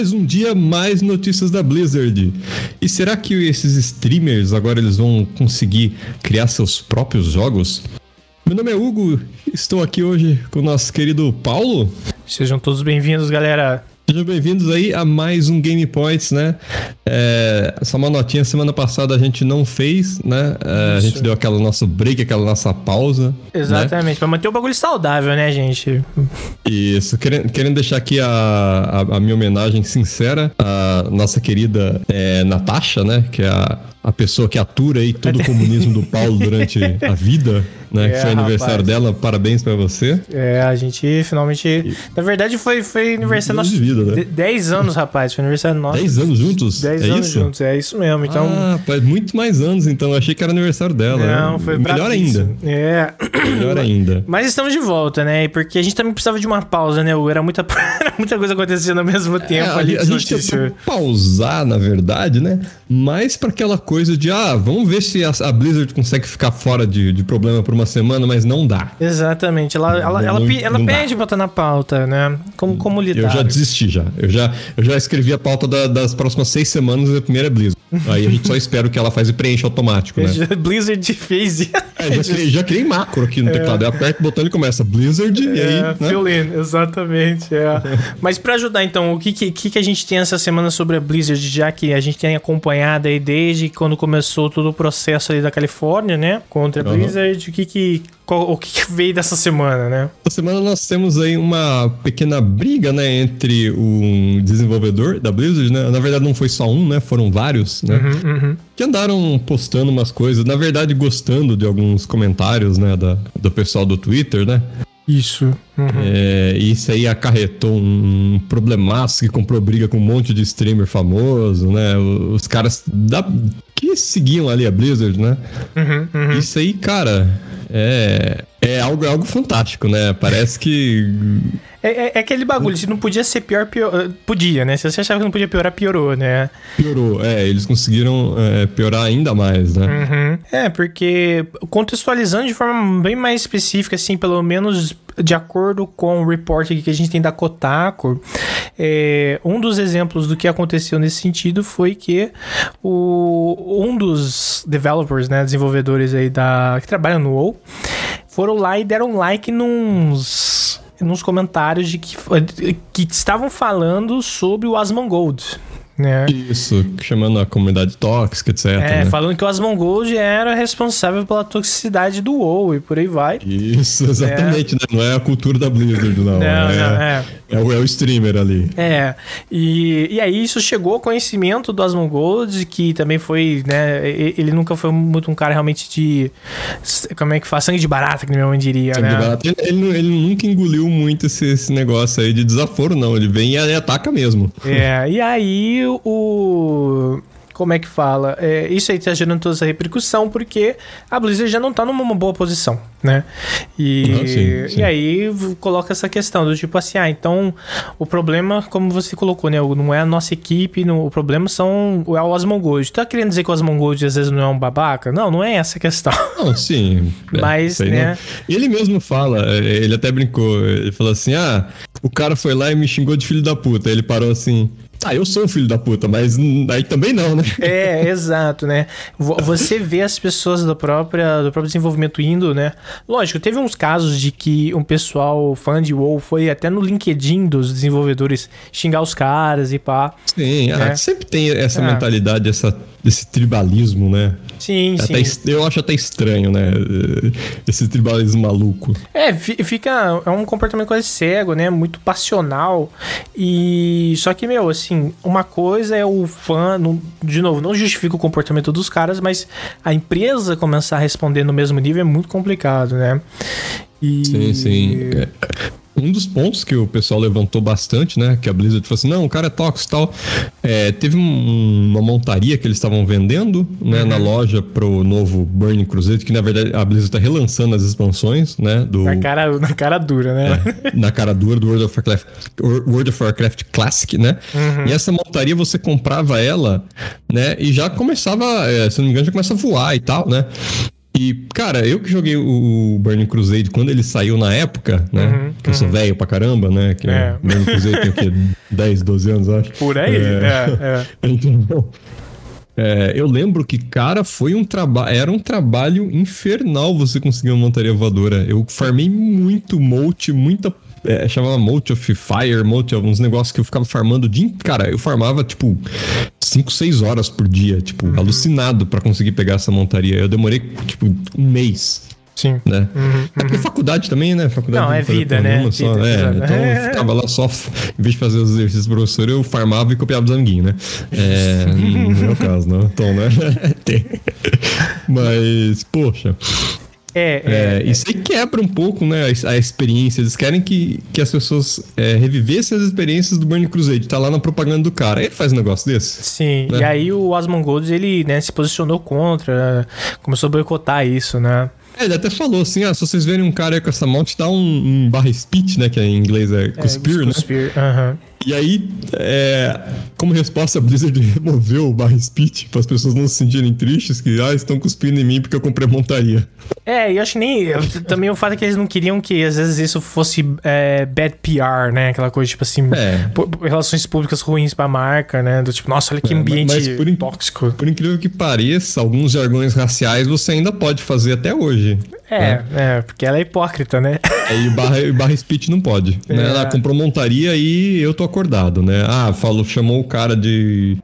mais um dia, mais notícias da Blizzard. E será que esses streamers agora eles vão conseguir criar seus próprios jogos? Meu nome é Hugo, estou aqui hoje com o nosso querido Paulo. Sejam todos bem-vindos, galera. Sejam bem-vindos aí a mais um Game Points, né? É, só uma notinha, semana passada a gente não fez, né? É, a gente deu aquela nosso break, aquela nossa pausa. né? Exatamente, pra manter o bagulho saudável, né, gente? Isso, querendo, querendo deixar aqui a, a, a minha homenagem sincera à nossa querida é, Natasha, né? Que é a, a pessoa que atura aí todo o comunismo do Paulo durante a vida, né? que É, foi aniversário rapaz. dela, parabéns pra você. É, a gente finalmente. Na verdade, foi, foi aniversário nosso. de vida, né? de- 10 anos, rapaz. Foi aniversário nosso. 10 anos juntos? 10 é anos isso? juntos, é isso mesmo. Então. ah, faz muito mais anos, então. Eu achei que era aniversário dela. não, né? foi Melhor ainda. É. Melhor ainda. Mas estamos de volta, né? Porque a gente também precisava de uma pausa, né? Era muita, era muita coisa acontecendo ao mesmo tempo É, ali. a, a gente notícia. tentou pausar, na verdade, né? Mais pra aquela coisa de, ah, vamos ver se a, a Blizzard consegue ficar fora de, de problema por uma semana, mas não dá. Exatamente. Ela, ela, Não- ela, pe- ela não pede estar na pauta, né? Como, como lidar. Eu já desisti já. Eu já, eu já escrevi a pauta da- das próximas seis semanas e a primeira é Blizzard. Aí a gente só espera o que ela faz e preenche automático, né? Blizzard fez. É, já, criei, já criei macro aqui no teclado. Eu aperto o botão e começa Blizzard e aí. É, né? fill in, exatamente. É. Mas pra ajudar, então, o que, que, que a gente tem essa semana sobre a Blizzard, já que a gente tem acompanhado aí desde quando começou todo o processo ali da Califórnia, né? Contra a Uhum. Blizzard, o que que, o que veio dessa semana, né? Essa semana nós temos aí uma pequena briga, né, entre o desenvolvedor da Blizzard, né? Na verdade não foi só um, né? Foram vários, né? Uhum, Que andaram postando umas coisas, na verdade gostando de alguns comentários, né, da, do pessoal do Twitter, né? Isso. Uhum. É, isso aí acarretou um problemaço que comprou briga com um monte de streamer famoso, né? Os caras da, que seguiam ali a Blizzard, né? Uhum, uhum. Isso aí, cara, é, é algo, é algo fantástico, né? Parece que É, é- é aquele bagulho, se não podia ser pior, pior. Podia, né? Se você achava que não podia piorar, piorou, né? piorou. É, eles conseguiram é, piorar ainda mais, né? Uhum. É, porque contextualizando de forma bem mais específica, assim, pelo menos de acordo com o report que a gente tem da Kotaku, é, um dos exemplos do que aconteceu nesse sentido foi que o, um dos developers, né, desenvolvedores aí da, que trabalham no WoW, foram lá e deram like nos nos comentários de que, que estavam falando sobre o Asmongold, né? Isso, chamando a comunidade tóxica, etc. É, né? falando que o Asmongold era responsável pela toxicidade do WoW e por aí vai. Isso, exatamente, né? Não é a cultura da Blizzard, não. Não, é, não, é. é o, é o streamer ali. É, e, e aí isso chegou ao conhecimento do Asmongold, que também foi, né, ele nunca foi muito um cara realmente de, como é que faz, sangue de barata, que minha mãe diria, Sangue de né? barato. Ele, ele, ele nunca engoliu muito esse, esse negócio aí de desaforo, não. Ele vem e ataca mesmo. É, e aí o... Como é que fala? É, isso aí tá gerando toda essa repercussão porque a Blizzard já não tá numa boa posição, né? E, Ah, sim, sim. e aí coloca essa questão do tipo assim, ah, então o problema, como você colocou, né? Não é a nossa equipe, não- o problema são é o Asmongold. Tá querendo dizer que o Asmongold às vezes não é um babaca? Não, não é essa a questão. Não, sim. é, Mas, aí né? não- Ele mesmo fala, é, ele até brincou, ele falou assim: ah, o cara foi lá e me xingou de filho da puta. Ele parou assim. Ah, eu sou um filho da puta, mas aí também não, né? É, exato, né? Vo- Você vê as pessoas do, própria, do próprio desenvolvimento indo, né? Lógico, teve uns casos de que um pessoal fã de WoW foi até no LinkedIn dos desenvolvedores xingar os caras e pá. Sim, ah, É. sempre tem essa Ah. mentalidade, essa, esse tribalismo, né? Sim, É sim. até eu acho até estranho, né? Esse tribalismo maluco. É, fi- fica. É um comportamento quase cego, né? Muito passional. E. Só que, meu, assim, uma coisa é o fã. não- de novo, não justifica o comportamento dos caras, mas a empresa começar a responder no mesmo nível é muito complicado, né? E... Sim, sim. É, Um dos pontos que o pessoal levantou bastante, né? Que a Blizzard falou assim: não, o cara é tóxico e tal. É, teve um- uma montaria que eles estavam vendendo né, na loja pro novo Burning Crusade, que na verdade a Blizzard tá relançando as expansões, né? Do, Na cara, na cara dura, né? na cara dura do World of Warcraft, World of Warcraft Classic, né? E essa montaria você comprava ela, né? E já começava, é, se não me engano, já começa a voar e tal, né? E, cara, eu que joguei o Burning Crusade quando ele saiu na época, né? Uhum, que eu sou uhum. velho pra caramba, né? Que é. Burning Crusade tem o quê? 10, 12 anos, acho. Por aí? É, é. é. Então, é, eu lembro que, cara, foi um trabalho. Era um trabalho infernal você conseguir uma montaria voadora. Eu farmei muito mote, muita é, chamava Mote of Fire, Mote of uns negócios que eu ficava farmando o dia Cara, eu farmava, tipo, 5, 6 horas por dia, tipo, uhum. alucinado para conseguir pegar essa montaria. Eu demorei, tipo, um mês. Sim. Né? Uhum, é porque uhum. faculdade também, né? Faculdade não, é vida, né? Só, vida, é, então eu ficava lá só, em vez de fazer os exercícios do professor, eu farmava e copiava os amiguinhos, né? É, no meu caso, não. Né? Então, né? Mas, poxa. É, é, é, isso aí quebra um pouco né, a, a, experiência. Eles querem que, que as pessoas é, revivessem as experiências do Burning Crusade. Tá lá na propaganda do cara. Ele faz um negócio desse. Sim, né? e aí o Asmongold, ele né, se posicionou contra, começou a boicotar isso, né? É, ele até falou assim: ah, se vocês verem um cara com essa mount, dá um, um barra speech, né? Que em inglês é cuspir, é, né? Cuspir. Uh -huh. E aí, é, como resposta, a Blizzard removeu o barra speech para as pessoas não se sentirem tristes que ah, estão cuspindo em mim porque eu comprei montaria. É, e eu acho que nem. Também o fato é que eles não queriam que às vezes isso fosse é, bad PR, né? Aquela coisa tipo assim, é. relações públicas ruins para a marca, né? Do tipo, nossa, olha que é, ambiente mas por tóxico. Por incrível que pareça, alguns jargões raciais você ainda pode fazer até hoje. É, né? é, porque ela é hipócrita, né? É, e barra, barra speech não pode. Né? É. Né? Ela comprou montaria e eu tô acordado, né? Ah, falou, chamou o cara de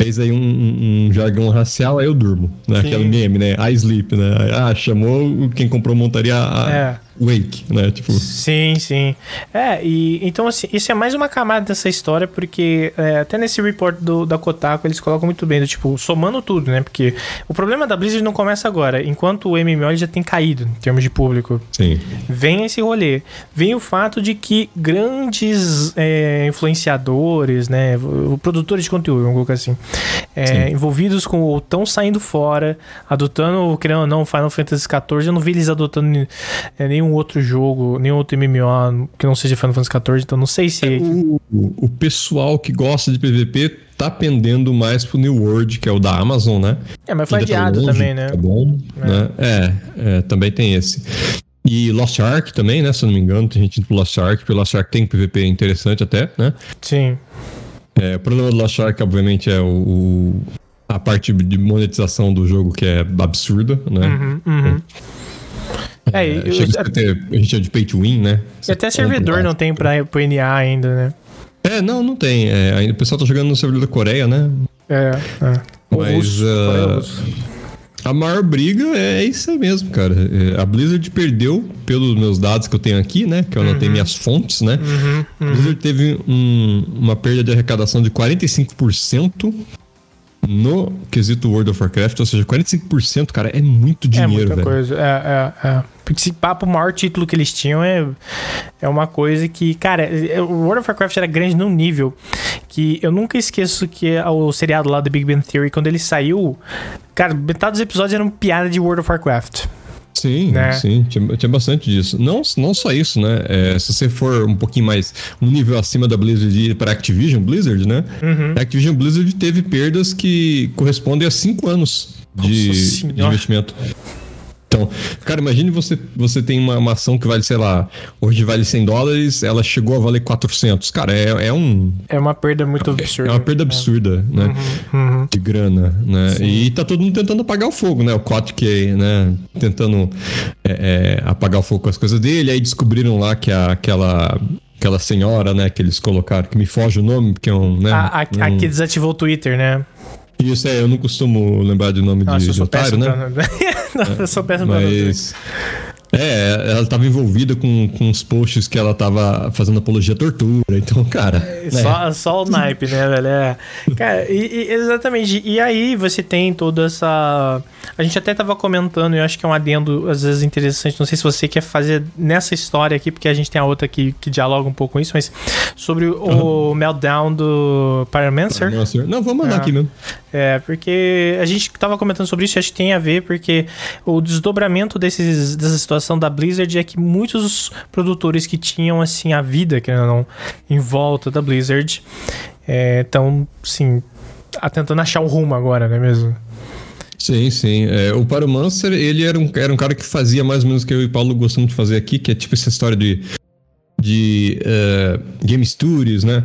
fez aí um, um, jargão racial, aí eu durmo, né? Aquele meme, né? I sleep, né? Ah, chamou quem comprou montaria a é. Wake, né? Tipo... Sim, sim. É, e então assim, isso é mais uma camada dessa história, porque é, até nesse report do, da Kotaku eles colocam muito bem, do, tipo, somando tudo, né? Porque o problema da Blizzard não começa agora, enquanto o MMO já tem caído em termos de público. Sim. Vem esse rolê. Vem o fato de que grandes é, influenciadores, né? Produtores de conteúdo, vamos colocar assim, é, envolvidos com ou estão saindo fora, adotando, querendo ou não, Final Fantasy XIV. Eu não vi eles adotando é, nenhum outro jogo, nenhum outro MMO que não seja Final Fantasy XIV, então não sei se. É, o, o pessoal que gosta de PVP tá pendendo mais pro New World, que é o da Amazon, né? É, mas foi tá adiado tá também, né? Tá bom, é. Né? É, é, também tem esse. E Lost Ark também, né? Se eu não me engano, tem gente indo pro Lost Ark, porque Lost Ark tem PVP interessante até, né? Sim. É, o problema do Lost Ark, obviamente, é o, o, a parte de monetização do jogo que é absurda, né? Uhum, uhum. É, é eu, chega a, ter, a gente é de pay to win, né? e até servidor não tem pra, pro NA ainda, né? É, não, não tem. É, ainda, o pessoal tá jogando no servidor da Coreia, né? É, é. Mas uh, a maior briga é isso aí mesmo, cara. É, a Blizzard perdeu, pelos meus dados que eu tenho aqui, né? Que eu anotei uhum. minhas fontes, né? Uhum, uhum. A Blizzard teve um, uma perda de arrecadação de 45% no quesito World of Warcraft, ou seja, 45%, cara, é muito dinheiro, velho. É muita velho. coisa, é, é, é. Porque esse papo, o maior título que eles tinham é, é uma coisa que, cara, é, o World of Warcraft era grande num nível que eu nunca esqueço que o seriado lá do Big Bang Theory, quando ele saiu, cara, metade dos episódios eram piada de World of Warcraft. Sim, né? sim, tinha, tinha, bastante disso. Não, não só isso, né? É, se você for um pouquinho mais, um nível acima da Blizzard para Activision Blizzard, né? Uhum. A Activision Blizzard teve perdas que correspondem a cinco anos de, de investimento. Então, cara, imagine você, você tem uma, uma, ação que vale, sei lá, hoje vale 100 dólares, ela chegou a valer 400. Cara, é, é um... É uma perda muito absurda. É uma perda absurda, é. né? Uhum, uhum. De grana, né? Sim. E tá todo mundo tentando apagar o fogo, né? O Kotick, né? Tentando é, é, apagar o fogo com as coisas dele. Aí descobriram lá que a, aquela aquela senhora, né, que eles colocaram, que me foge o nome, porque é um, né? A, a, um... a que desativou o Twitter, né? Isso é, eu não costumo lembrar de nome Nossa, de, de otário, né? Pra... não, eu sou péssimo Mas... É, ela estava envolvida com, com os posts que ela estava fazendo apologia à tortura. Então, cara. É, né? só, só o naipe, né, velho? É. Cara, e, e, exatamente. E aí você tem toda essa. A gente até tava comentando, eu acho que é um adendo, às vezes, interessante. Não sei se você quer fazer nessa história aqui, porque a gente tem a outra que, que dialoga um pouco com isso, mas sobre o uhum. meltdown do Pyromancer. Não, vamos mandar é. aqui mesmo. É, porque a gente tava comentando sobre isso, acho que tem a ver, porque o desdobramento desses, dessa situação da Blizzard é que muitos produtores que tinham, assim, a vida, ou não, em volta da Blizzard, estão, é, assim, tentando achar um rumo agora, não é mesmo? Sim, sim. É, o Pyromancer, ele era um, era um cara que fazia mais ou menos o que eu e o Paulo gostamos de fazer aqui, que é tipo essa história de de uh, Game Studios, né?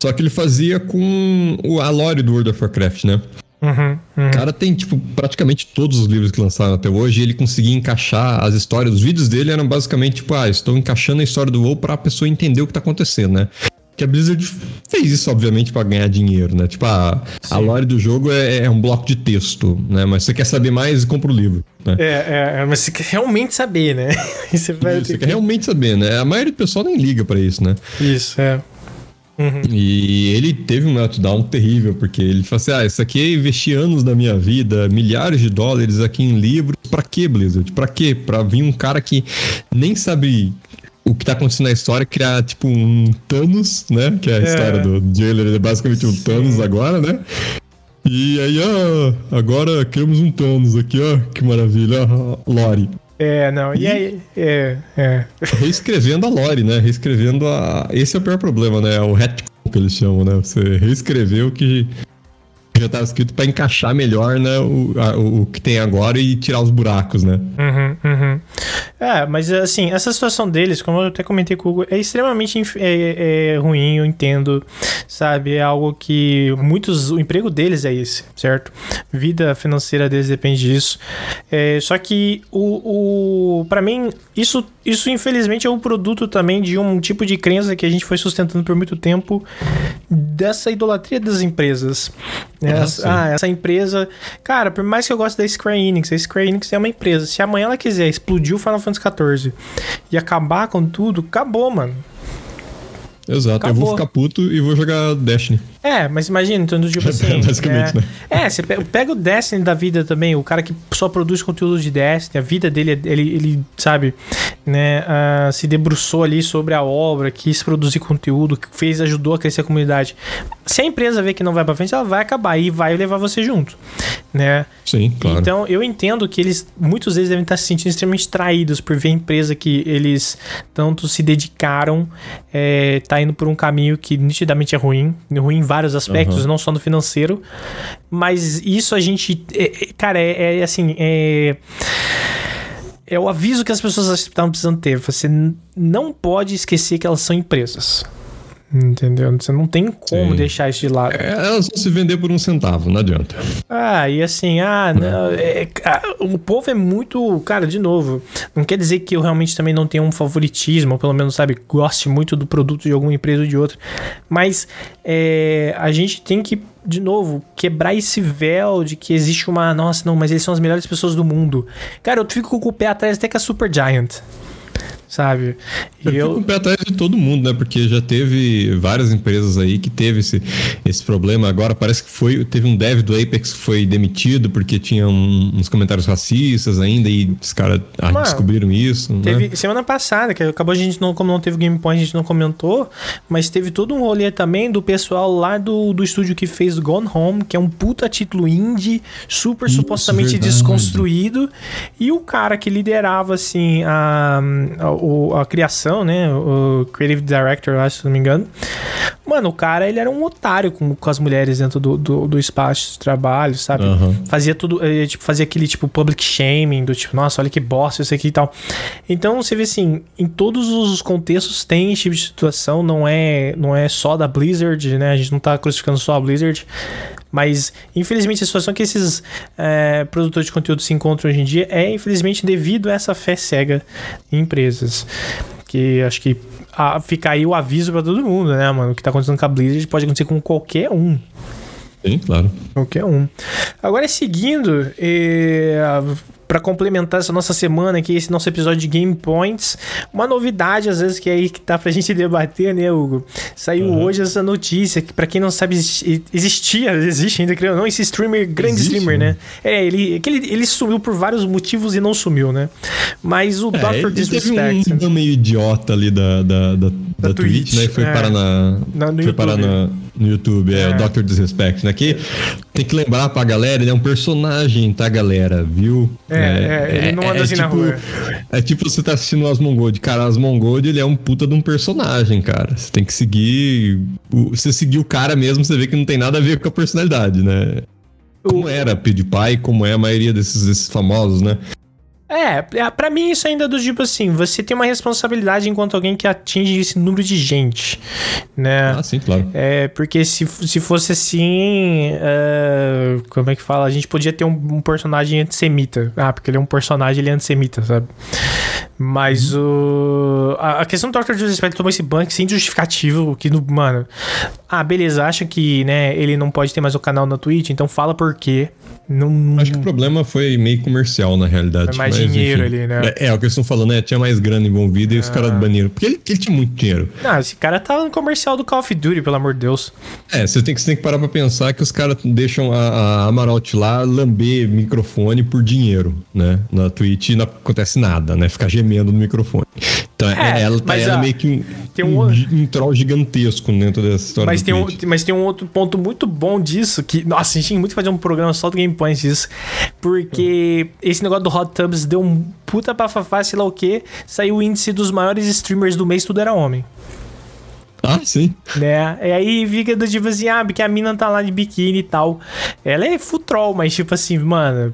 Só que ele fazia com o, a lore do World of Warcraft, né? Uhum, uhum. O cara tem, tipo, praticamente todos os livros que lançaram até hoje. ele conseguia encaixar as histórias. Os vídeos dele eram basicamente, tipo, ah, estou encaixando a história do WoW pra pessoa entender o que tá acontecendo, né? Que a Blizzard fez isso, obviamente, para ganhar dinheiro, né? Tipo, a, a lore do jogo é, é, um bloco de texto, né? Mas você quer saber mais, compra o livro. Né? É, é, é mas você quer realmente saber, né? você, vai você quer realmente saber, né? A maioria do pessoal nem liga para isso, né? Isso, é. Uhum. E ele teve um meltdown terrível, porque ele falou assim: ah, isso aqui é investir anos da minha vida, milhares de dólares aqui em livros. Pra quê, Blizzard? Pra quê? Pra vir um cara que nem sabe o que tá acontecendo na história, criar tipo um Thanos, né? Que é a é. história do Jailer, ele é basicamente um. Thanos agora, né? E aí, ó, agora criamos um Thanos aqui, ó, que maravilha, ó, Lore. É, não, e, e aí, é, é. Reescrevendo a lore, né? Reescrevendo a. Esse é o pior problema, né? O retcon que eles chamam, né? Você reescreveu o que já estava escrito para encaixar melhor né, o, a, o que tem agora e tirar os buracos, né? Uhum, uhum. É, mas assim, essa situação deles, como eu até comentei com o Hugo, é extremamente é, é ruim, eu entendo, sabe? É algo que muitos. O emprego deles é esse, certo? Vida financeira deles depende disso. É, só que o, o para mim, isso, isso infelizmente é um produto também de um tipo de crença que a gente foi sustentando por muito tempo dessa idolatria das empresas. Essa, ah, essa empresa. Cara, por mais que eu goste da Square Enix, a Square Enix é uma empresa. Se amanhã ela quiser explodir o Final Fantasy XIV e acabar com tudo, acabou, mano. Exato, Acabou. eu vou ficar puto e vou jogar Destiny. É, mas imagina, então, tipo assim. Basicamente, é, né? É, você pega o Destiny da vida também, o cara que só produz conteúdo de Destiny, a vida dele, ele, ele sabe, né, uh, se debruçou ali sobre a obra, quis produzir conteúdo, fez, ajudou a crescer a comunidade. Se a empresa vê que não vai pra frente, ela vai acabar e vai levar você junto, né? Sim, claro. Então, eu entendo que eles, muitos deles devem estar se sentindo extremamente traídos por ver a empresa que eles tanto se dedicaram, é, tá indo por um caminho que nitidamente é ruim, ruim vários aspectos, uhum. não só no financeiro. Mas isso a gente. É, é, cara, é, é assim. É é o aviso que as pessoas estavam precisando ter. Você não pode esquecer que elas são empresas. Entendeu? Você não tem como Sim. deixar isso de lado. É, elas vão se vender por um centavo, não adianta. Ah, e assim, ah, não, é, é, o povo é muito. Cara, de novo, não quer dizer que eu realmente também não tenha um favoritismo, ou pelo menos, sabe, goste muito do produto de alguma empresa ou de outra. Mas é, a gente tem que, de novo, quebrar esse véu de que existe uma. Nossa, não, mas eles são as melhores pessoas do mundo. Cara, eu fico com o pé atrás até com a Super Giant sabe? E eu, eu fico com o pé atrás de todo mundo, né? Porque já teve várias empresas aí que teve esse, esse problema. Agora parece que foi teve um dev do Apex que foi demitido porque tinha um, uns comentários racistas ainda e os caras ah, descobriram isso. Né? Teve né? semana passada, que acabou a gente não, como não teve Game Point, a gente não comentou, mas teve todo um rolê também do pessoal lá do, do estúdio que fez Gone Home, que é um puta título indie, super isso, supostamente verdade. desconstruído, e o cara que liderava assim a, a o, a criação, né? O Creative Director, acho, se não me engano. Mano, o cara, ele era um otário com, com as mulheres dentro do, do, do espaço de trabalho, sabe? Uhum. Fazia tudo, ele, tipo, fazia aquele, tipo, public shaming, do tipo, nossa, olha que bosta isso aqui e tal. Então, você vê assim, em todos os contextos tem esse tipo de situação, não é, não é só da Blizzard, né? A gente não tá crucificando só a Blizzard. Mas, infelizmente, a situação que esses é, produtores de conteúdo se encontram hoje em dia é, infelizmente, devido a essa fé cega em empresas. Que acho que a, fica aí o aviso para todo mundo, né, mano? O que tá acontecendo com a Blizzard pode acontecer com qualquer um. Sim, claro. Qualquer um. Agora, seguindo, eh, para complementar essa nossa semana aqui, esse nosso episódio de Game Points, uma novidade às vezes que é aí que tá pra gente debater, né, Hugo? Saiu uhum. hoje essa notícia que para quem não sabe existia, existe ainda, creio não, esse streamer, grande existe, streamer, né? né? É, ele, que ele, ele sumiu por vários motivos e não sumiu, né? Mas o é, Dr. Disrespect... Teve um, um meio idiota ali da, da, da, da, da Twitch, Twitch, né? Foi é. parar na... na foi YouTube. parar na no YouTube, é, é o Dr. Disrespect, né? Que tem que lembrar pra galera, ele é um personagem, tá, galera? Viu? É, é, é ele não anda é, assim tipo, na rua. É tipo você tá assistindo o Asmongold. Cara, Asmongold, ele é um puta de um personagem, cara. Você tem que seguir... Você seguir o cara mesmo, você vê que não tem nada a ver com a personalidade, né? como era PewDiePie, como é a maioria desses, desses famosos, né? É, é, pra mim isso ainda é do tipo assim, você tem uma responsabilidade enquanto alguém que atinge esse número de gente, né? Ah, sim, claro. É, porque se, se fosse assim, é, como é que fala? A gente podia ter um, um, personagem antissemita. Ah, porque ele é um personagem, ele é antissemita, sabe? Mas uhum. o... A, a, questão do Dr. Disrespect tomou esse banco sem justificativo, que, no, mano... Ah, beleza, acha que, né, ele não pode ter mais o canal na Twitch, então fala por quê. Não, Acho que o problema foi meio comercial, na realidade. Mas, dinheiro enfim, ali, né? É, é, o que eles estão falando, né? Tinha mais grana envolvida e os caras ah. baniram. Porque ele, ele, tinha muito dinheiro. Não, esse cara tava no comercial do Call of Duty, pelo amor de Deus. É, você tem, você tem que parar pra pensar que os caras deixam a, a Amaral lá lamber microfone por dinheiro, né? Na Twitch não acontece nada, né? Ficar gemendo no microfone. Então, é, ela tá ela meio que um, tem um, um, um troll gigantesco dentro dessa história. Mas tem, um, mas tem um outro ponto muito bom disso, que, nossa, a gente tinha muito que fazer um programa só do Game Points disso. Porque esse negócio do Hot Tubs deu um puta bafafá, sei lá o que. Saiu o índice dos maiores streamers do mês, tudo era homem. Ah, sim. Né? E aí fica do tipo assim, ah, porque a mina tá lá de biquíni e tal. Ela é full troll, mas tipo assim, mano,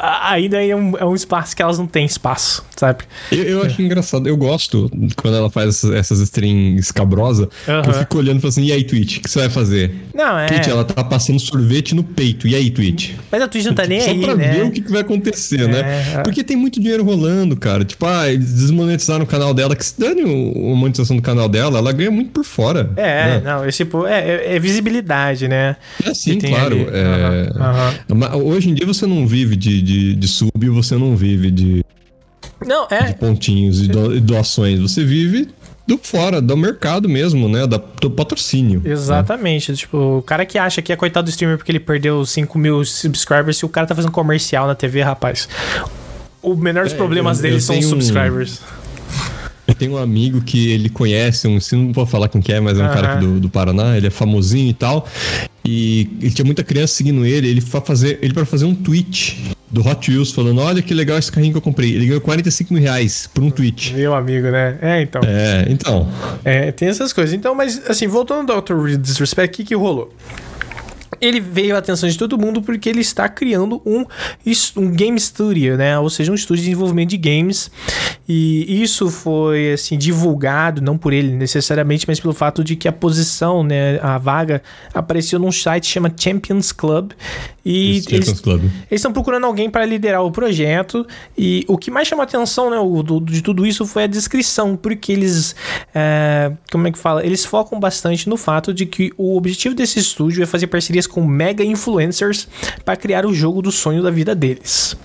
ainda é um, é um espaço que elas não têm espaço, sabe? Eu, eu acho engraçado, eu gosto quando ela faz essas streams escabrosas, uhum. eu fico olhando e falo assim, e aí, Twitch, o que você vai fazer? Não, é... Twitch, ela tá passando sorvete no peito, e aí, Twitch? Mas a Twitch não tá nem Só aí, pra né? ver o que, que vai acontecer, né? é, né? Porque tem muito dinheiro rolando, cara. Tipo, ah, eles desmonetizaram o canal dela, que se dane a monetização do canal dela, ela ganha muito por fora. É, né? não, esse tipo, é, é, é, visibilidade, né? É sim, claro. Uhum. Hoje em dia você não vive de, de, de sub você não vive de, não, é. de pontinhos e do, doações. Você vive do fora, do mercado mesmo, né? Da, do patrocínio. Exatamente. Né? Tipo, o cara que acha que é coitado do streamer porque ele perdeu 5 mil subscribers, se o cara tá fazendo comercial na TV, rapaz. O menor dos é, problemas eu, dele eu são os subscribers. Um... Eu tenho um amigo que ele conhece, um, não vou falar quem que é, mas é um cara do, do Paraná, ele é famosinho e tal. E ele tinha muita criança seguindo ele, ele para fazer, ele para fazer um tweet do Hot Wheels falando: Olha que legal esse carrinho que eu comprei. Ele ganhou 45 mil reais por um tweet. Meu amigo, né? É, então. É, então. É, tem essas coisas. Então, mas assim, voltando ao Dr. Disrespect, o que, que rolou? ele veio à atenção de todo mundo porque ele está criando um, um game studio, né? Ou seja, um estúdio de desenvolvimento de games. E isso foi assim divulgado não por ele necessariamente, mas pelo fato de que a posição, né, a vaga apareceu num site que chama Champions Club e Isso, eles, Club. eles estão procurando alguém para liderar o projeto. E o que mais chamou a atenção, né, o, do, de tudo isso foi a descrição, porque eles, é, como é que fala? Eles focam bastante no fato de que o objetivo desse estúdio é fazer parcerias com mega influencers para criar o jogo do sonho da vida deles.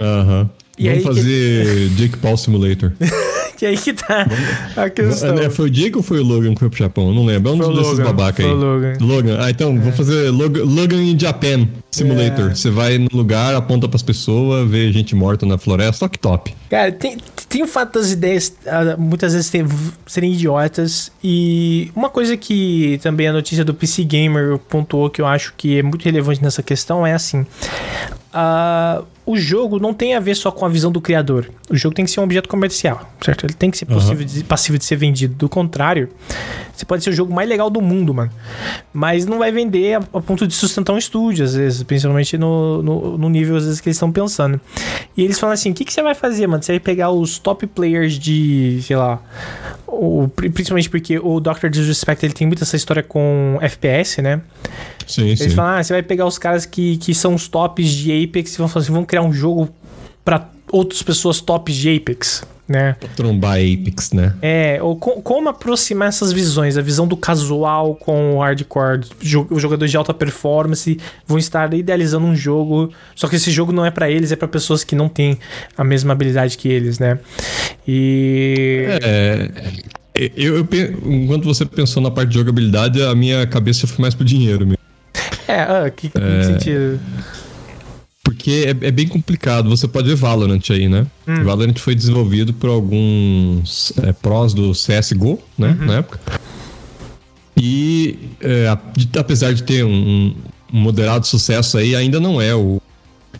Aham. Uhum. E Vamos aí fazer que... Jake Paul Simulator. que aí que tá a questão. É, foi o Jake ou foi o Logan que foi pro Japão? Não lembro. É um foi desses Logan, babaca aí. Logan. Logan. Ah, então, é. vou fazer Logan, Logan in Japan Simulator. É. Você vai no lugar, aponta pras pessoas, vê gente morta na floresta. Só que top. Cara, tem, tem o fato das ideias ah, muitas vezes tem, serem idiotas. E uma coisa que também a notícia do PC Gamer pontuou que eu acho que é muito relevante nessa questão é assim. Uh, o jogo não tem a ver só com a visão do criador. O jogo tem que ser um objeto comercial, certo? Ele tem que ser possível uhum. de, passível de ser vendido. Do contrário, você pode ser o jogo mais legal do mundo, mano. Mas não vai vender a, a ponto de sustentar um estúdio, às vezes, principalmente no, no, no, nível, às vezes, que eles estão pensando. E eles falam assim: o que, que você vai fazer, mano? Você vai pegar os top players de, sei lá, o, principalmente porque o Dr. Disrespect ele tem muita essa história com FPS, né? Sim, Eles sim. falam, ah, você vai pegar os caras que, que são os tops de Apex e vão, fazer, vão criar um jogo para outras pessoas tops de Apex, né? Trombar Apex, né? É, ou com, como aproximar essas visões, a visão do casual com o hardcore, os jogadores de alta performance vão estar idealizando um jogo, só que esse jogo não é para eles, é para pessoas que não têm a mesma habilidade que eles, né? E é, eu, eu, enquanto você pensou na parte de jogabilidade, a minha cabeça foi mais pro dinheiro mesmo. É, ah, que, que é... sentido? Porque é, é, bem complicado. Você pode ver Valorant aí, né? Hum. Valorant foi desenvolvido por alguns é, prós do CSGO, né? Uhum. Na época. E é, apesar de ter um, um, moderado sucesso aí, ainda não é o,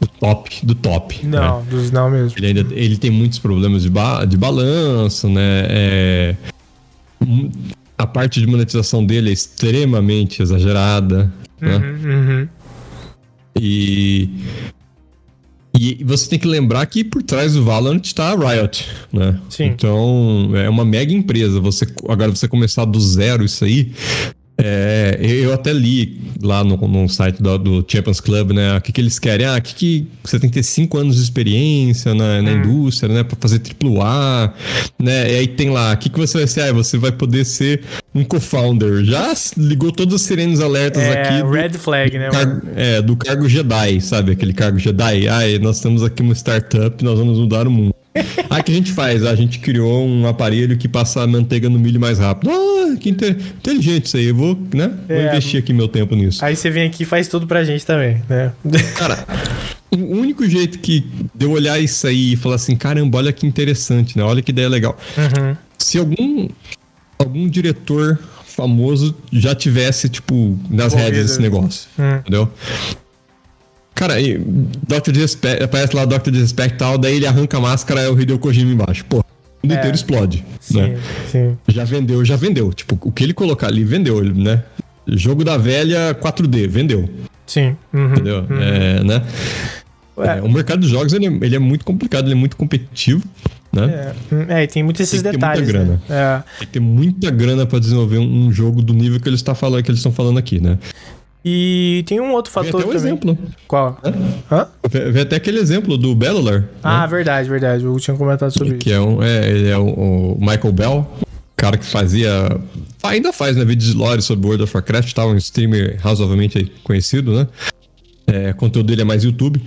o top do top. Não, né? dos não mesmo. Ele, ainda, ele tem muitos problemas de, ba de balanço, né? É, a parte de monetização dele é extremamente exagerada. Né? Uhum, uhum. E e você tem que lembrar que por trás do Valorant está a Riot, né? Sim. Então, é uma mega empresa. Você agora você começar do zero isso aí, é, eu até li lá no, no site do, do, Champions Club, né? O que, que eles querem? Ah, que, que você tem que ter cinco anos de experiência na, na hum. indústria, né? Pra fazer AAA, né? E aí tem lá, o que, que você vai ser? Ah, você vai poder ser um co-founder. Já ligou todos os sirenes alertas é, aqui. Do, red flag, né? Cargo, é, do cargo Jedi, sabe? Aquele cargo Jedi. Ah, nós temos aqui uma startup, nós vamos mudar o mundo. Aí que a gente faz? A gente criou um aparelho que passa a manteiga no milho mais rápido. Ah, que inteligente isso aí. Eu vou, né? Vou é, investir aqui meu tempo nisso. Aí você vem aqui e faz tudo pra gente também, né? Cara, o único jeito que de eu olhar isso aí e falar assim, caramba, olha que interessante, né? Olha que ideia legal. Uhum. Se algum, algum diretor famoso já tivesse, tipo, nas redes desse negócio, uhum. entendeu? Cara, aí, Dr. Disrespect, aparece lá Dr. Disrespect e tal, daí ele arranca a máscara e o Hideo Kojima embaixo. Pô, o mundo é, inteiro explode, sim, né? Sim. Já vendeu, já vendeu. Tipo, o que ele colocar ali, vendeu, né? Jogo da velha 4D, vendeu. Sim. Uhum, Entendeu? Uhum. É, né? É, o mercado de jogos ele é, ele é, muito complicado, ele é muito competitivo, né? É, é tem muitos esses tem detalhes. Muita grana. Né? É. Tem que ter muita grana para desenvolver um, um, jogo do nível que eles tá falando, que eles estão falando aqui, né? E tem um outro fator Vê até um também. exemplo. Qual? Hã? Vê até aquele exemplo do Bellular. Ah, né? verdade, verdade. Eu tinha comentado sobre que isso. É um, é, ele é o, o Michael Bell, cara que fazia. Ainda faz, né? Vídeos de lore sobre World of Warcraft, tá? Um streamer razoavelmente conhecido, né? É, conteúdo dele é mais YouTube.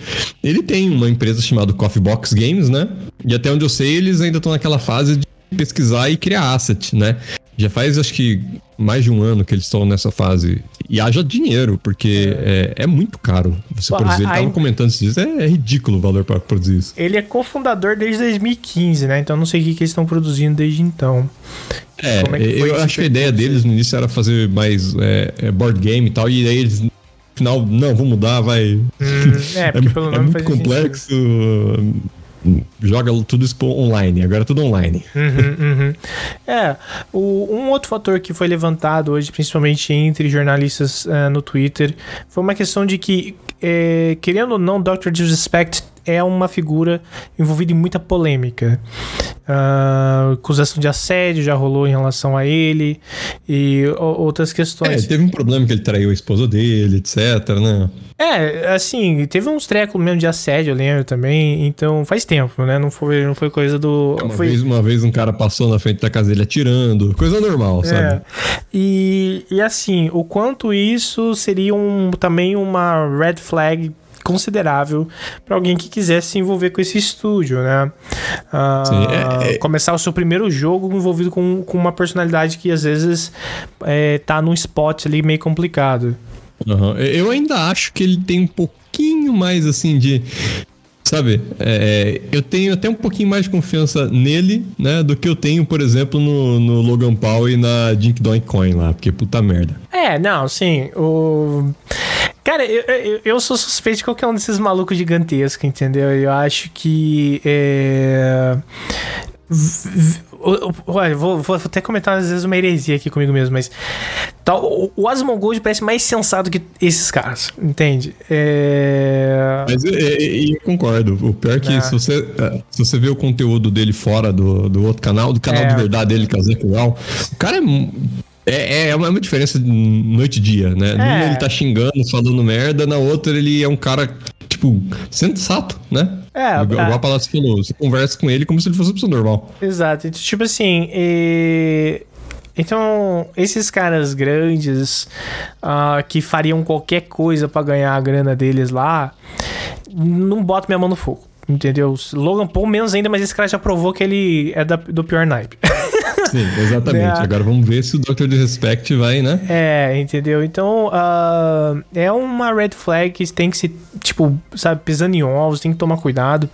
Ele tem uma empresa chamada Coffee Box Games, né? E até onde eu sei, eles ainda estão naquela fase de pesquisar e criar asset, né? Já faz, acho que, mais de um ano que eles estão nessa fase. E haja dinheiro, porque é, é, é muito caro você produzir. Ele comentando isso, é, é, ridículo o valor para produzir isso. Ele é cofundador desde 2015, né? Então não sei o que, que eles estão produzindo desde então. É, é eu acho que a ideia deles no início era fazer mais é, é, board game e tal, e aí eles final, não, vou mudar, vai. Hum, é, porque pelo nome é muito complexo. Sentido joga tudo isso online, agora é tudo online. Uhum, uhum. É, o, um outro fator que foi levantado hoje, principalmente entre jornalistas uh, no Twitter, foi uma questão de que, é, querendo ou não, Dr. Disrespect é uma figura envolvida em muita polêmica. Uh, acusação de assédio já rolou em relação a ele e outras questões. É, teve um problema que ele traiu a esposa dele, etc, né? É, assim, teve uns trecos mesmo de assédio, eu lembro também, então faz tempo, né? Não foi, não foi coisa do... Uma, foi... vez, uma vez um cara passou na frente da casa dele atirando, coisa normal, é. sabe? E, e assim, o quanto isso seria um, também uma red flag considerável para alguém que quisesse se envolver com esse estúdio, né? Uh, Sim, é, é... Começar o seu primeiro jogo envolvido com, com uma personalidade que às vezes é, tá num spot ali meio complicado. Uhum. Eu ainda acho que ele tem um pouquinho mais assim de sabe? É, eu tenho até um pouquinho mais de confiança nele, né? Do que eu tenho, por exemplo, no, no Logan Paul e na Dink Doink Coin lá, porque puta merda. É, não, sim. O. Cara, eu, eu, eu, sou suspeito de qualquer um desses malucos gigantescos, entendeu? Eu acho que. É... Olha, vou, vou, até comentar às vezes uma heresia aqui comigo mesmo, mas. Tá, o, o Asmongold parece mais sensato que esses caras, entende? É... Mas eu, eu, eu, concordo. O pior é que ah. se, você, é, se você vê o conteúdo dele fora do, do outro canal, do canal é. de verdade dele, que é o o cara é é, é uma, é diferença noite e dia, né? É. Numa ele tá xingando, falando merda, na outra ele é um cara, tipo, sensato, né? É, igual, a, a Palácio falou, você conversa com ele como se ele fosse uma pessoa normal. Exato. Então, tipo assim, e... Então, esses caras grandes uh, que fariam qualquer coisa para ganhar a grana deles lá, não boto minha mão no fogo. Entendeu? Logan Paul menos ainda, mas esse cara já provou que ele é da, do pior naipe. Sim, exatamente. Né? Agora vamos ver se o Dr. Disrespect vai, né? É, entendeu? Então, uh, é uma red flag que tem que ser, tipo, sabe, pisando em ovos, tem que tomar cuidado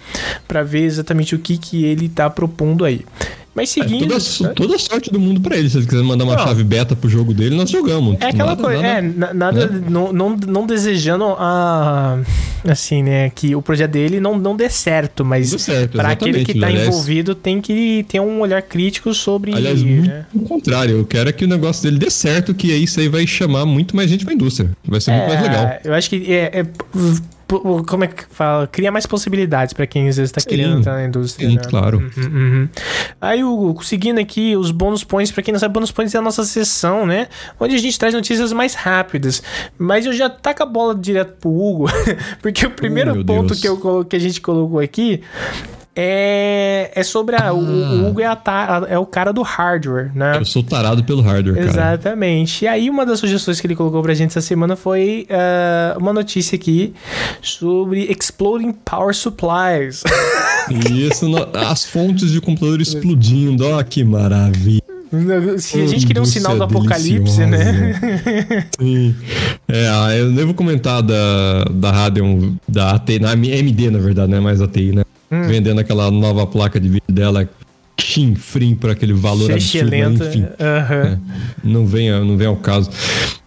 para ver exatamente o que, que ele tá propondo aí. Mas seguindo. É, toda, toda a sorte do mundo pra ele. Se ele quiser mandar uma não. chave beta pro jogo dele, nós jogamos. É aquela nada, coisa. Nada, é, nada. Né? Não, não, não desejando a. Assim, né? Que o projeto dele não, não dê certo, mas certo, pra aquele que tá aliás, envolvido tem que ter um olhar crítico sobre. Aliás, muito né? ao contrário. Eu quero é que o negócio dele dê certo, que isso aí vai chamar muito mais gente pra indústria. Vai ser é, muito mais legal. Eu acho que é, é como é que fala? Cria mais possibilidades para quem às vezes tá sim, querendo entrar na indústria. Sim, né? claro. Uhum, uhum. Aí, o seguindo aqui, os bônus points, para quem não sabe, bônus points é a nossa sessão, né? Onde a gente traz notícias mais rápidas. Mas eu já taco a bola direto pro Hugo, porque o primeiro oh, ponto que, eu, que a gente colocou aqui é, é sobre a. Ah. O, Hugo é, a, é o cara do hardware, né? Eu sou tarado pelo hardware, cara. Exatamente. E aí, uma das sugestões que ele colocou pra gente essa semana foi uh, uma notícia aqui sobre Exploding Power Supplies. Isso, as fontes de computador explodindo, ó, que maravilha. Se a gente queria um sinal do apocalipse, né? Sim. É, ah, eu devo comentar da, da Radeon, da AT, na MD, na verdade, né? Mais ATI, né? Hum. vendendo aquela nova placa de vídeo dela chinfrim por aquele valor absurdo, enfim. Uhum. É, não, vem, não vem ao caso.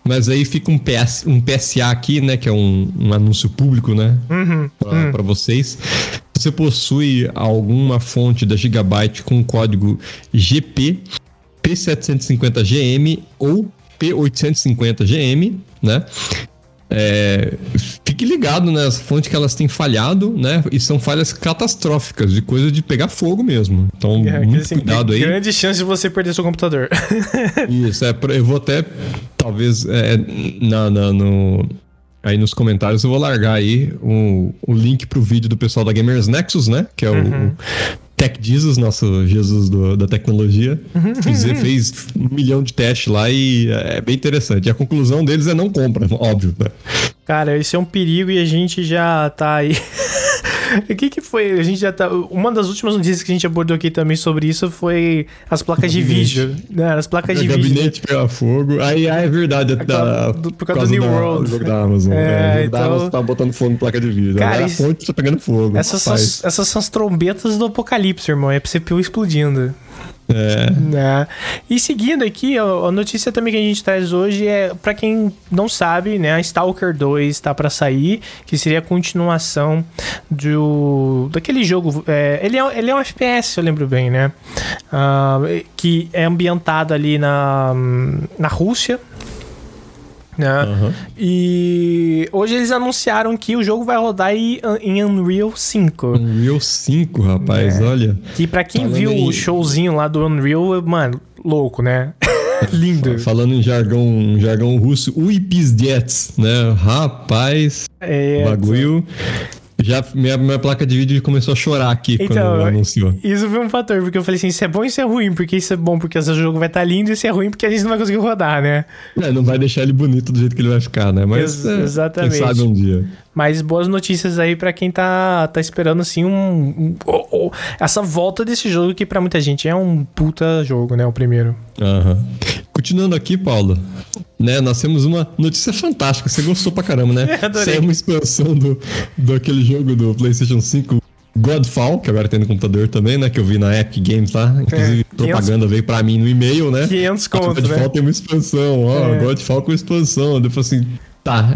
Mas aí fica um, PS, um PSA aqui, né? Que é um, um anúncio público, né? Uhum. Para uhum. vocês. Você possui alguma fonte da Gigabyte com código GP P750GM ou P850GM, né? É, fique ligado nas né, fontes que elas têm falhado, né? E são falhas catastróficas, de coisa de pegar fogo mesmo. Então, é, muito assim, cuidado aí. Grande chance de você perder seu computador. Isso, é, eu vou até, talvez, é, na, na, no, aí nos comentários eu vou largar aí o, o link pro vídeo do pessoal da Gamers Nexus, né? Que é o, uhum. Tech Jesus, nosso Jesus do, da tecnologia. Uhum. Fiz, fez um milhão de testes lá e é bem interessante. E a conclusão deles é não compra, óbvio, né? Cara, isso é um perigo e a gente já tá aí. O que que foi? A gente já tá. Uma das últimas notícias que a gente abordou aqui também sobre isso foi as placas de vídeo. Né? As placas de vídeo. O gabinete pegar fogo. Aí, é verdade. Tá, do, por causa do New da, World. Do jogo da Amazon. É, é, então... da Amazon tá botando fogo em placa de vídeo. Cara, a fonte tá pegando fogo. Essas são, essas são as trombetas do apocalipse, irmão. É CPU explodindo. É. Né? E seguindo aqui, a notícia também que a gente traz hoje é, para quem não sabe, né, a Stalker 2 está para sair, que seria a continuação do, daquele jogo. É, ele, é, ele é um FPS, eu lembro bem, né? Uh, que é ambientado ali na, na Rússia, né? Uhum. E hoje eles anunciaram que o jogo vai rodar em Unreal 5. Unreal 5, rapaz, é. olha. Que pra quem Falando viu em... o showzinho lá do Unreal, mano, louco, né? Lindo. Falando em jargão, jargão russo, Uipizdiets, né? Rapaz, é, bagulho. Já minha, minha placa de vídeo começou a chorar aqui então, quando anunciou. Isso foi um fator, porque eu falei assim: isso é bom e isso é ruim, porque isso é bom porque o jogo vai estar tá lindo, e isso é ruim porque a gente não vai conseguir rodar, né? É, não vai deixar ele bonito do jeito que ele vai ficar, né? Mas Ex é, exatamente. quem sabe um dia. Mas boas notícias aí para quem tá, tá esperando assim um, um oh, oh, essa volta desse jogo que para muita gente é um puta jogo, né, o primeiro. Uhum. Continuando aqui, Paulo, né, nós temos uma notícia fantástica. Você gostou pra caramba, né? Adorei. Saiu uma expansão do, do aquele jogo do PlayStation 5 Godfall, que agora tem no computador também, né? Que eu vi na Epic Games lá. Inclusive, é, propaganda veio pra mim no e-mail, né? 500 conto, Godfall né? tem uma expansão, ó. É. Godfall com expansão. Eu falei assim, Tá,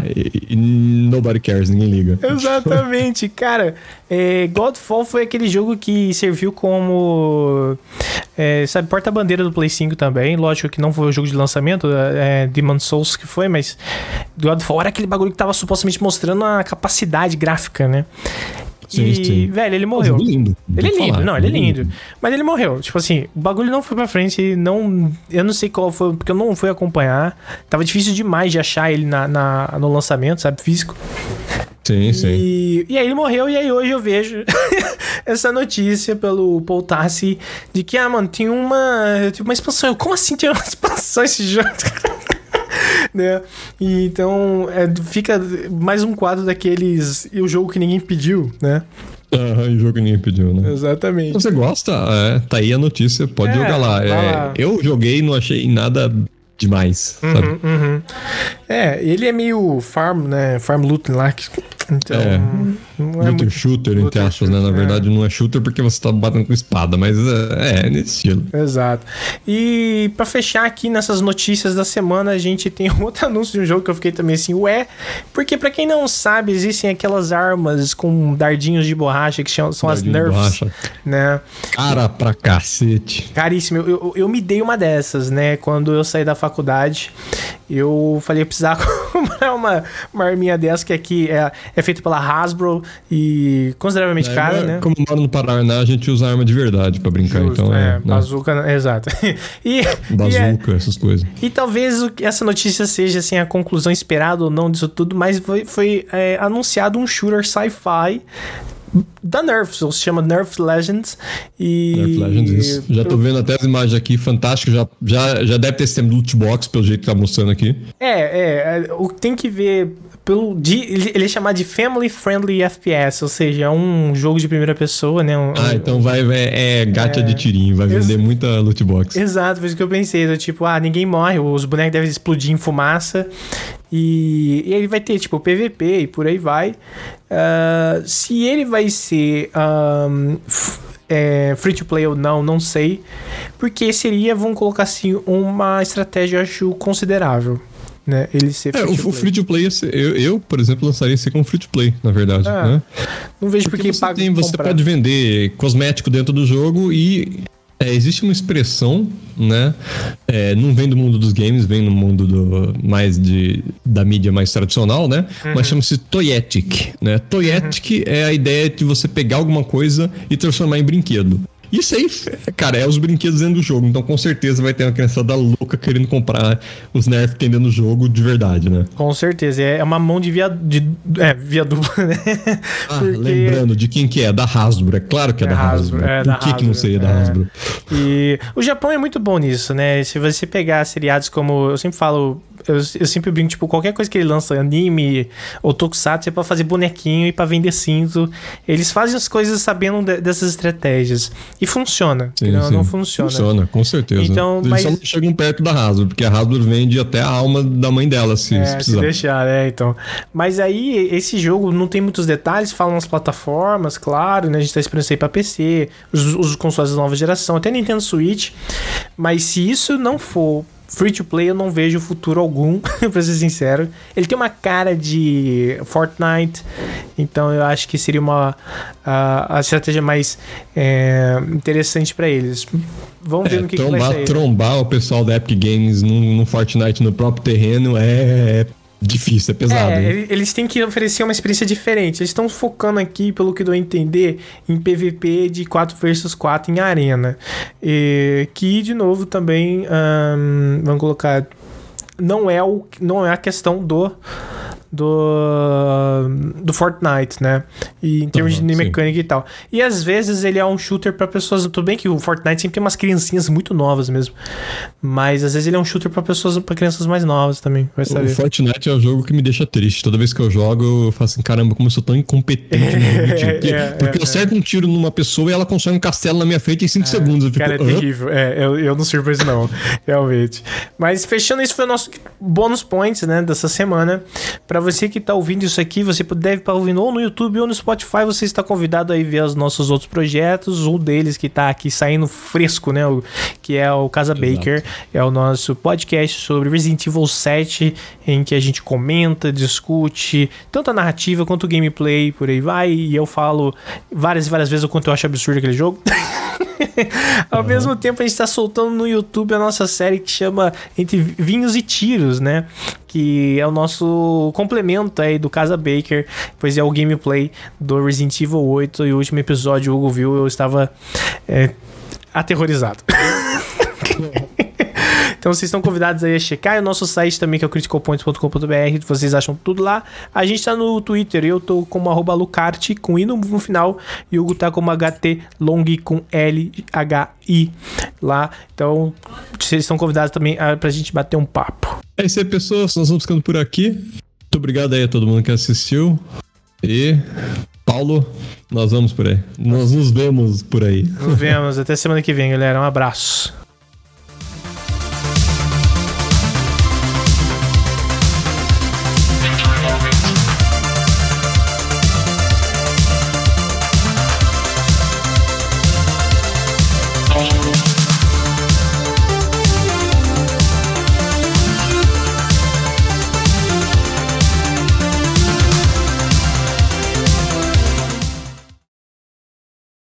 nobody cares, ninguém liga. Exatamente, cara. É, Godfall foi aquele jogo que serviu como. É, sabe, porta-bandeira do Play 5 também. Lógico que não foi o jogo de lançamento, é, Demon Souls que foi, mas Godfall era aquele bagulho que tava supostamente mostrando a capacidade gráfica, né? Sim, e, sim. velho, ele morreu. Ele é lindo. Ele é lindo, falar, não, ele é lindo. lindo. Mas ele morreu. Tipo assim, o bagulho não foi pra frente, não. Eu não sei qual foi, porque eu não fui acompanhar. Tava difícil demais de achar ele na, na no lançamento, sabe? Físico. Sim, e, sim. E aí ele morreu, e aí hoje eu vejo essa notícia pelo Paul Tassi de que, ah, mano, tem uma, tem uma expansão. Como assim tem uma expansão esse jogo? né? E então é, fica mais um quadro daqueles e o jogo que ninguém pediu, né? Aham, o jogo que ninguém pediu, né? Exatamente. Você gosta, é, tá aí a notícia, pode é, jogar lá. É, lá. Eu joguei não achei nada demais, uhum, sabe? Uhum. É, ele é meio farm, né? Farm loot lá, que Então, é, não é muito shooter, entre aspas, né? Na verdade, é. não é shooter porque você tá batendo com espada, mas é, é nesse estilo. Exato. E para fechar aqui nessas notícias da semana, a gente tem outro anúncio de um jogo que eu fiquei também assim, ué, porque para quem não sabe, existem aquelas armas com dardinhos de borracha que são, são as Nerfs, né? Cara pra cacete. Caríssimo. Eu, eu, eu me dei uma dessas, né? Quando eu saí da faculdade, eu falei, eu precisava comprar uma, uma arminha dessa que aqui é, é feita pela Hasbro e consideravelmente é, cara, né? Como mora no Paraná, a gente usa arma de verdade para brincar, Justo, então é. é né? Bazuca, exato. e, Bazuca, e é, essas coisas. E talvez essa notícia seja assim a conclusão esperada ou não disso tudo, mas foi, foi é, anunciado um shooter sci-fi da Nerf, se chama Nerf Legends. E... Nerf Legends, isso. Já tô vendo até as imagens aqui, fantástico. Já, já, já deve ter sistema de loot box, pelo jeito que tá mostrando aqui. É, é. é o tem que ver pelo de, ele é chamado de Family Friendly FPS, ou seja, é um jogo de primeira pessoa, né? Um, ah, então vai é, é gacha é, de tirinho, vai vender muita loot box. Exato, foi isso que eu pensei, tipo, ah, ninguém morre, os bonecos devem explodir em fumaça e, e ele vai ter tipo PVP e por aí vai. Uh, se ele vai ser um, é, free to play ou não, não sei, porque seria, vamos colocar assim, uma estratégia eu acho considerável né? Ele ser é, o, free to play, eu, eu, por exemplo, lançaria esse como free to play, na verdade. Ah, né? Não vejo porque, porque você, tem, você pode vender cosmético dentro do jogo e é, existe uma expressão, né? É, não vem do mundo dos games, vem no mundo do, mais de, da mídia mais tradicional, né? Uhum. Mas chama-se toyetic, né? Toyetic uhum. é a ideia de você pegar alguma coisa e transformar em brinquedo. Isso aí, cara, é os brinquedos dentro do jogo. Então, com certeza, vai ter uma criançada louca querendo comprar os Nerf que tem dentro do jogo de verdade, né? Com certeza. É uma mão de via, de, é, via dupla, né? Ah, Porque... lembrando, de quem que é? Da Hasbro. É claro que é, é da Hasbro. Hasbro. É, Por da que, Hasbro, que não seria é. da Hasbro? E o Japão é muito bom nisso, né? Se você pegar seriados como... Eu sempre falo eu, eu sempre brinco, tipo, qualquer coisa que ele lança, anime ou tokusatsu, é pra fazer bonequinho e pra vender cinto. Eles fazem as coisas sabendo de, dessas estratégias. E funciona. Sim, não, sim. não funciona. Funciona, com certeza. Então, Eles mas... só não chegam perto da Hasbro, porque a Hasbro vende até a alma da mãe dela, se, é, se precisar. Se deixar, né? Então. Mas aí, esse jogo não tem muitos detalhes, falam as plataformas, claro, né? A gente tá esperando isso aí pra PC, os, os consoles da nova geração, até Nintendo Switch. Mas se isso não for free to play eu não vejo futuro algum, pra ser sincero. Ele tem uma cara de Fortnite, então eu acho que seria uma a, a estratégia mais é, interessante para eles. Vamos ver é, no que, trombar, que vai sair. Trombar o pessoal da Epic Games no, no Fortnite no próprio terreno é, é difícil, é pesado. É, né? eles têm que oferecer uma experiência diferente. Eles estão focando aqui, pelo que eu entender, em PVP de 4 versus 4 em arena. E, que, de novo, também, um, vamos colocar, não é, o, não é a questão do do, do Fortnite, né? E em termos uhum, de mecânica sim. e tal. E às vezes ele é um shooter para pessoas. Tudo bem que o Fortnite sempre tem umas criancinhas muito novas mesmo. Mas às vezes ele é um shooter para pessoas, para crianças mais novas também. Vai saber. O Fortnite é o jogo que me deixa triste. Toda vez que eu jogo, eu faço assim: caramba, como eu sou tão incompetente no Porque, é, porque é, eu acerto é. um tiro numa pessoa e ela constrói um castelo na minha frente em 5 é, segundos. Fico, cara, é terrível. É, eu, eu não sirvo isso, não. realmente. Mas fechando, isso foi o nosso bônus points, né, dessa semana. Pra você que está ouvindo isso aqui, você deve estar tá ouvindo ou no YouTube ou no Spotify, você está convidado a ver os nossos outros projetos, um deles que está aqui saindo fresco, né, o, que é o Casa Exato. Baker, é o nosso podcast sobre Resident Evil 7, em que a gente comenta, discute tanto a narrativa quanto o gameplay, por aí vai, e eu falo várias e várias vezes o quanto eu acho absurdo aquele jogo. Ao uhum. mesmo tempo, a gente está soltando no YouTube a nossa série que chama Entre Vinhos e Tiros, né? Que é o nosso complemento aí do Casa Baker, pois é o gameplay do Resident Evil 8 e o último episódio, o Hugo viu, eu estava é, aterrorizado. Então vocês estão convidados aí a checar. E o nosso site também, que é o criticalpoints.com.br. Vocês acham tudo lá. A gente tá no Twitter. Eu tô como arroba Lucarte com I no, final. E o Hugo tá como HT Long com L-H-I lá. Então vocês estão convidados também a, pra gente bater um papo. É isso aí, pessoas. Nós vamos ficando por aqui. Muito obrigado aí a todo mundo que assistiu. E Paulo, nós vamos por aí. Nós nos vemos por aí. Nos vemos. Até semana que vem, galera. Um abraço.